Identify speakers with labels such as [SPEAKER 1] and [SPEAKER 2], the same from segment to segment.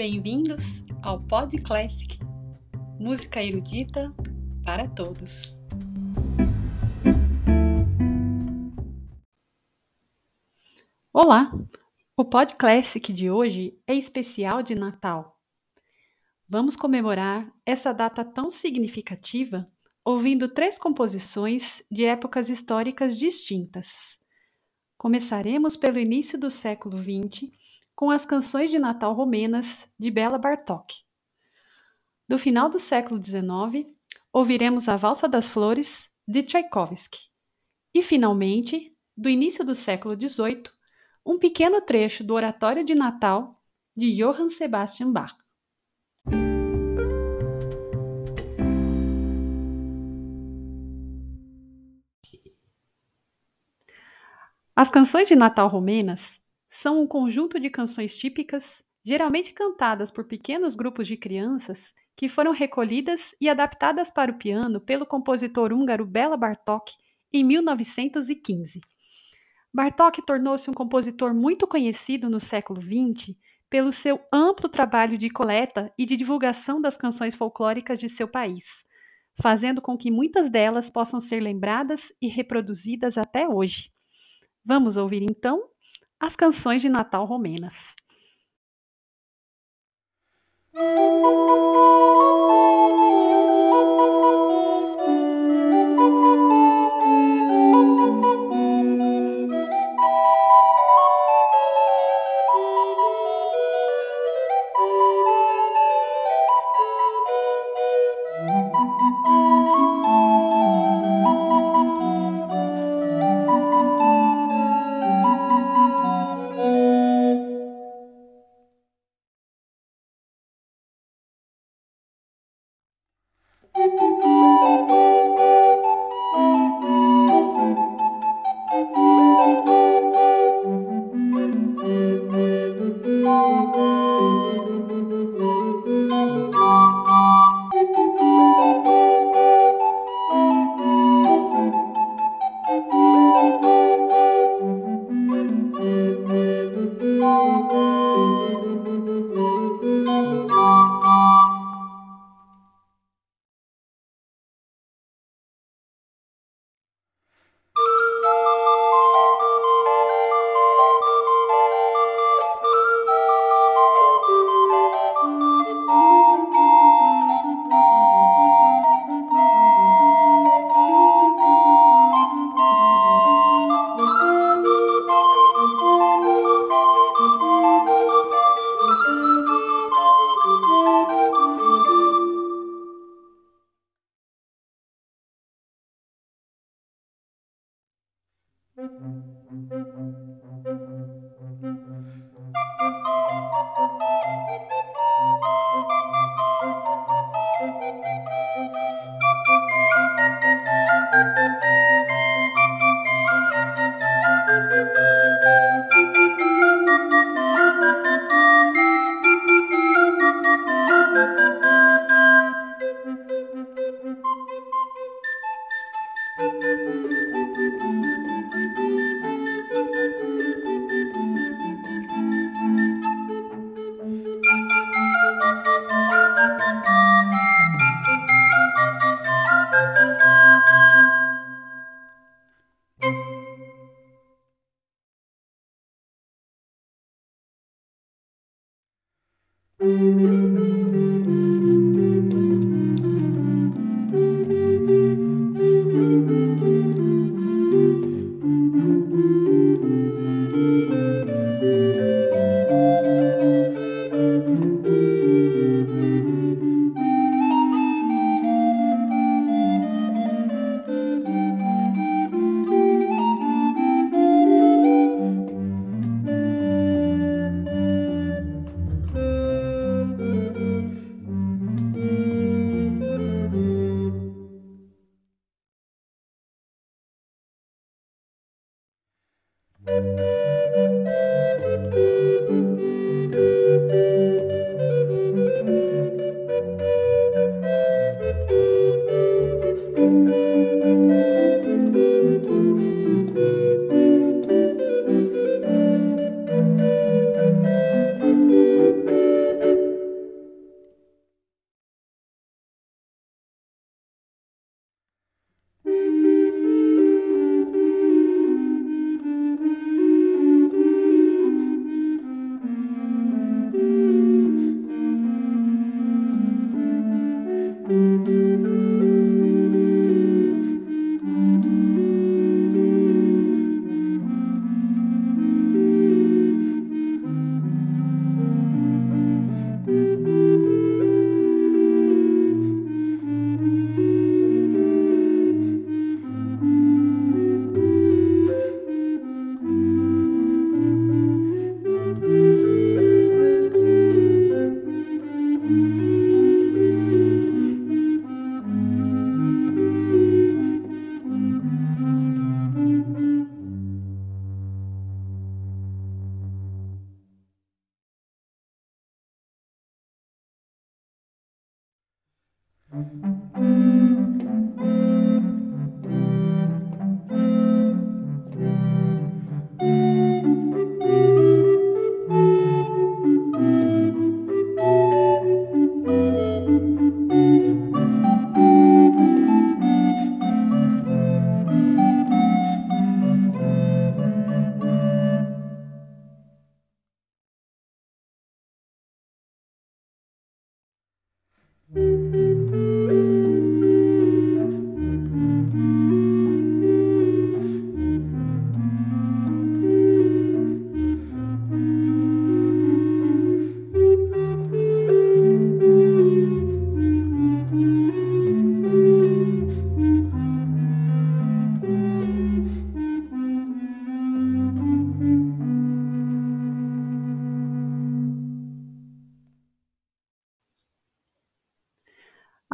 [SPEAKER 1] Bem-vindos ao Pod Classic, música erudita para todos. Olá! O Pod Classic de hoje é especial de Natal. Vamos comemorar essa data tão significativa ouvindo três composições de épocas históricas distintas. Começaremos pelo início do século XX com as canções de Natal romenas de Bela Bartók. Do final do século XIX, ouviremos a Valsa das Flores de Tchaikovsky. E, finalmente, do início do século XVIII, um pequeno trecho do Oratório de Natal de Johann Sebastian Bach. As canções de Natal romenas são um conjunto de canções típicas, geralmente cantadas por pequenos grupos de crianças, que foram recolhidas e adaptadas para o piano pelo compositor húngaro Bela Bartók em 1915. Bartók tornou-se um compositor muito conhecido no século XX pelo seu amplo trabalho de coleta e de divulgação das canções folclóricas de seu país, fazendo com que muitas delas possam ser lembradas e reproduzidas até hoje. Vamos ouvir então as canções de Natal romenas. Música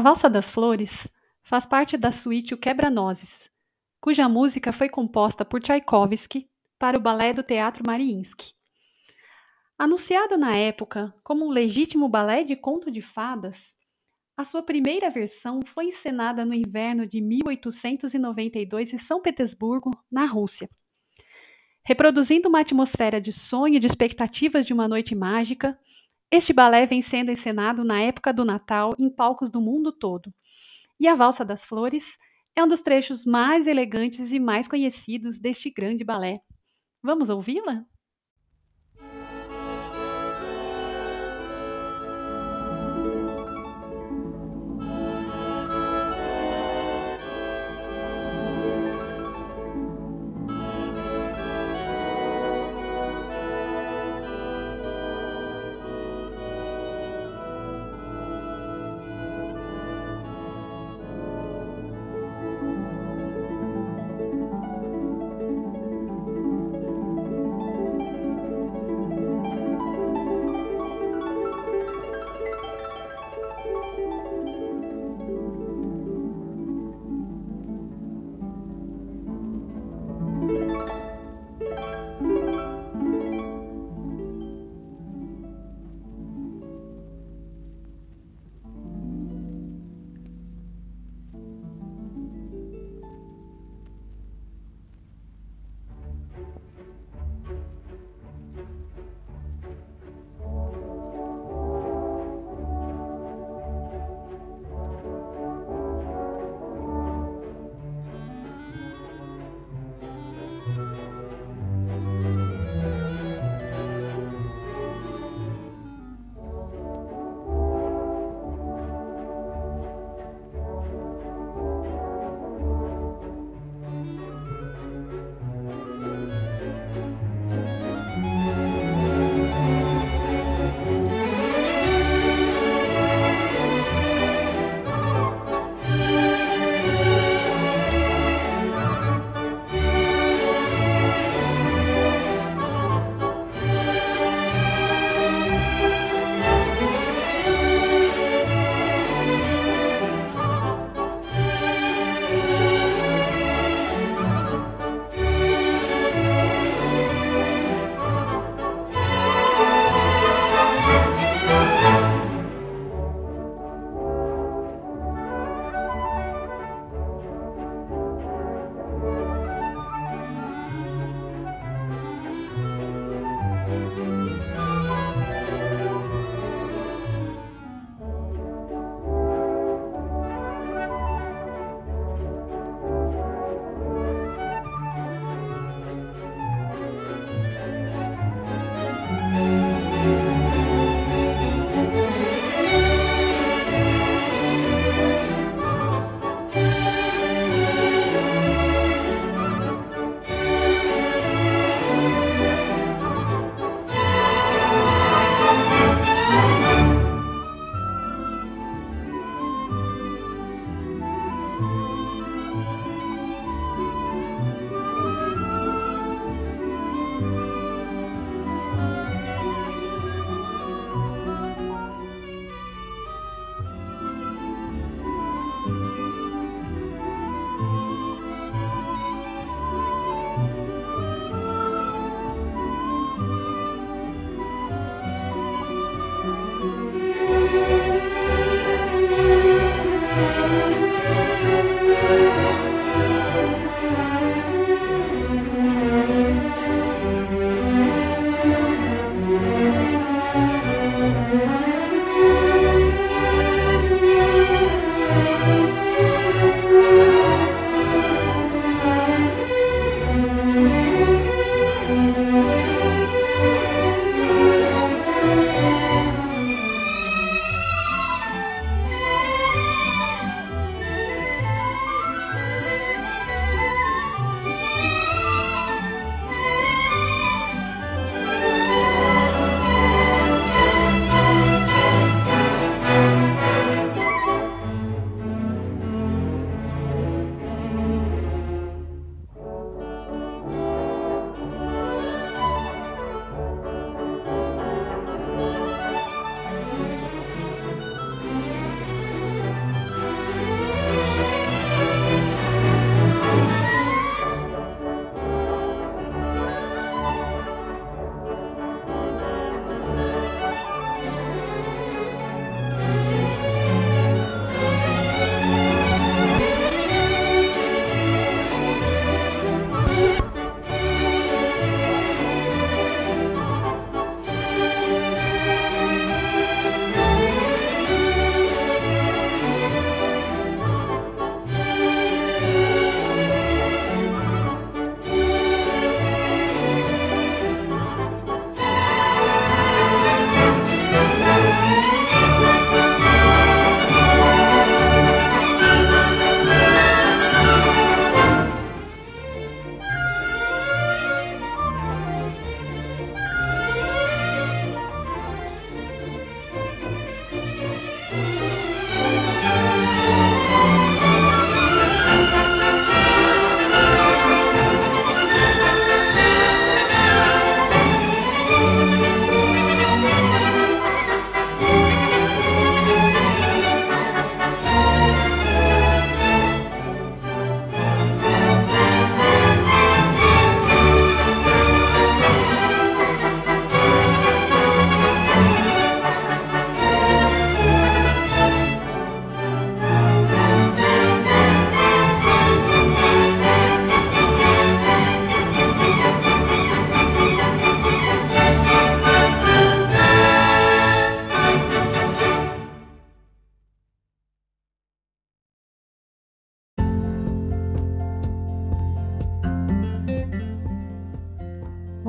[SPEAKER 1] A Valsa das Flores faz parte da suíte O Quebra-Nozes, cuja música foi composta por Tchaikovsky para o balé do Teatro Mariinsky. Anunciado na época como um legítimo balé de conto de fadas, a sua primeira versão foi encenada no inverno de 1892 em São Petersburgo, na Rússia. Reproduzindo uma atmosfera de sonho e de expectativas de uma noite mágica, este balé vem sendo encenado na época do Natal em palcos do mundo todo. E a Valsa das Flores é um dos trechos mais elegantes e mais conhecidos deste grande balé. Vamos ouvi-la?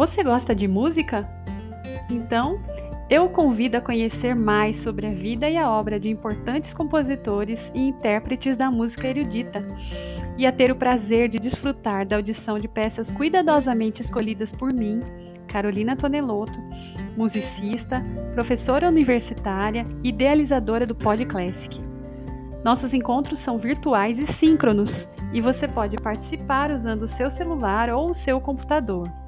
[SPEAKER 1] Você gosta de música? Então, eu o convido a conhecer mais sobre a vida e a obra de importantes compositores e intérpretes da música erudita e a ter o prazer de desfrutar da audição de peças cuidadosamente escolhidas por mim, Carolina Tonelotto, musicista, professora universitária e idealizadora do Pod Classic. Nossos encontros são virtuais e síncronos e você pode participar usando o seu celular ou o seu computador.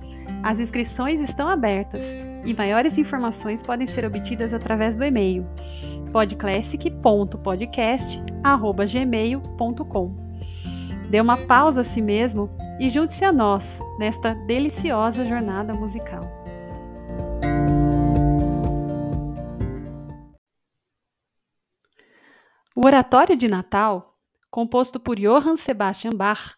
[SPEAKER 1] As inscrições estão abertas e maiores informações podem ser obtidas através do e-mail podclassic.podcast@gmail.com. Dê uma pausa a si mesmo e junte-se a nós nesta deliciosa jornada musical. O Oratório de Natal, composto por Johann Sebastian Bach,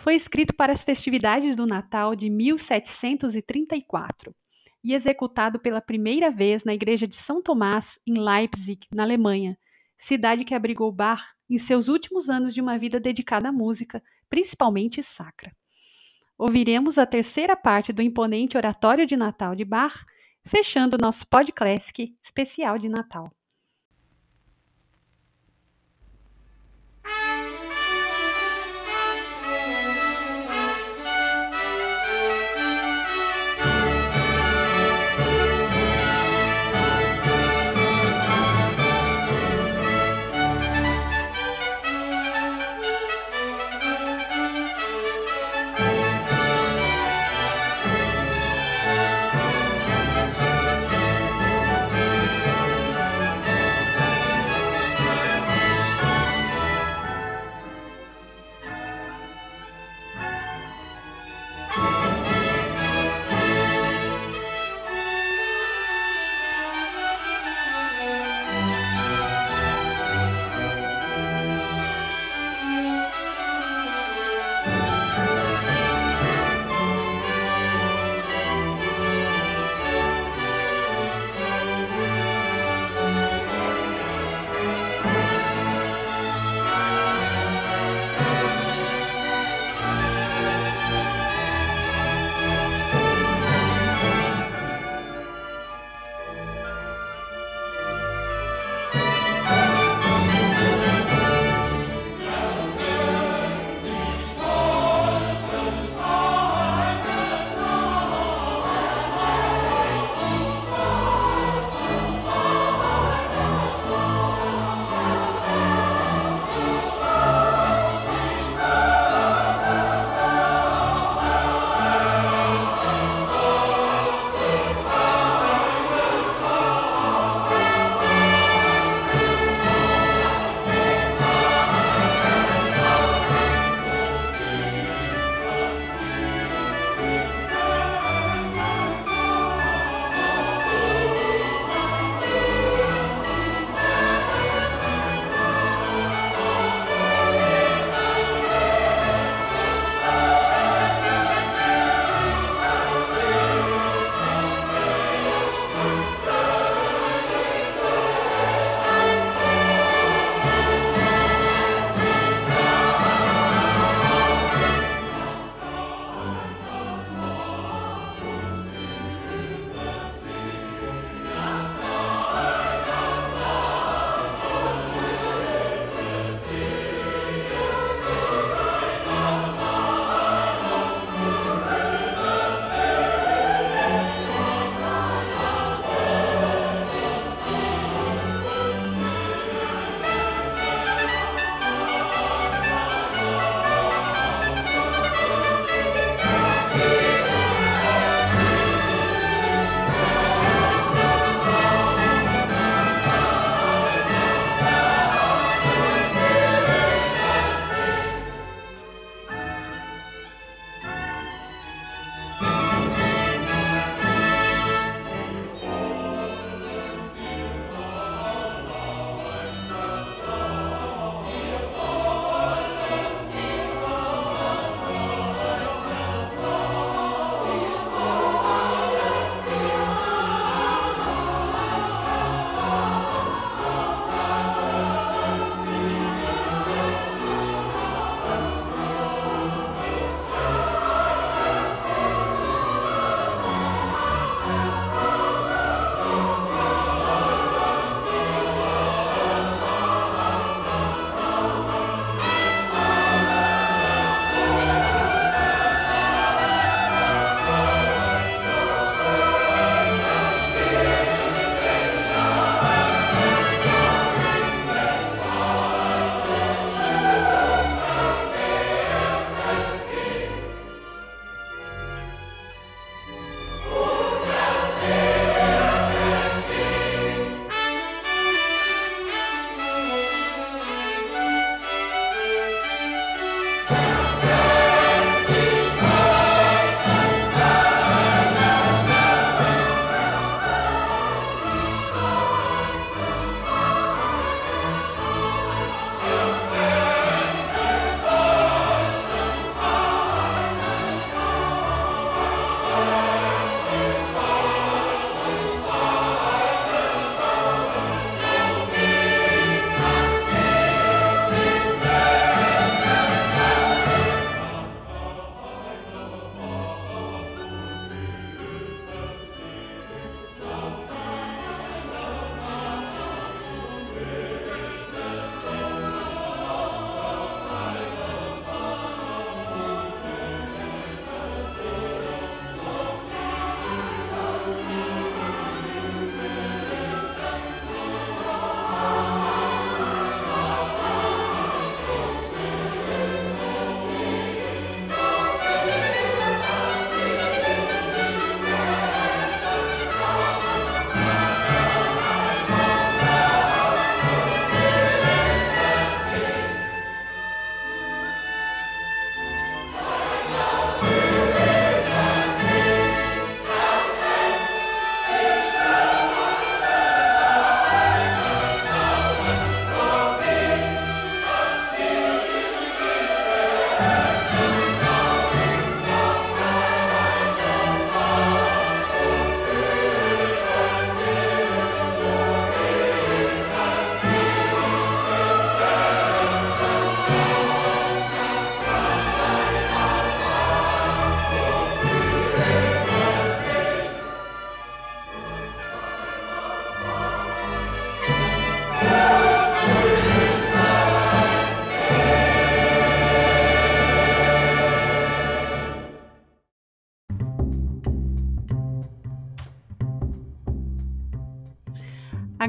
[SPEAKER 1] foi escrito para as festividades do Natal de 1734 e executado pela primeira vez na Igreja de São Tomás, em Leipzig, na Alemanha, cidade que abrigou Bach em seus últimos anos de uma vida dedicada à música, principalmente sacra. Ouviremos a terceira parte do imponente Oratório de Natal de Bach, fechando nosso podcast especial de Natal.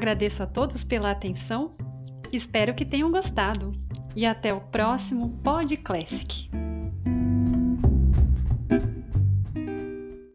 [SPEAKER 1] Agradeço a todos pela atenção, espero que tenham gostado e até o próximo Pod Classic.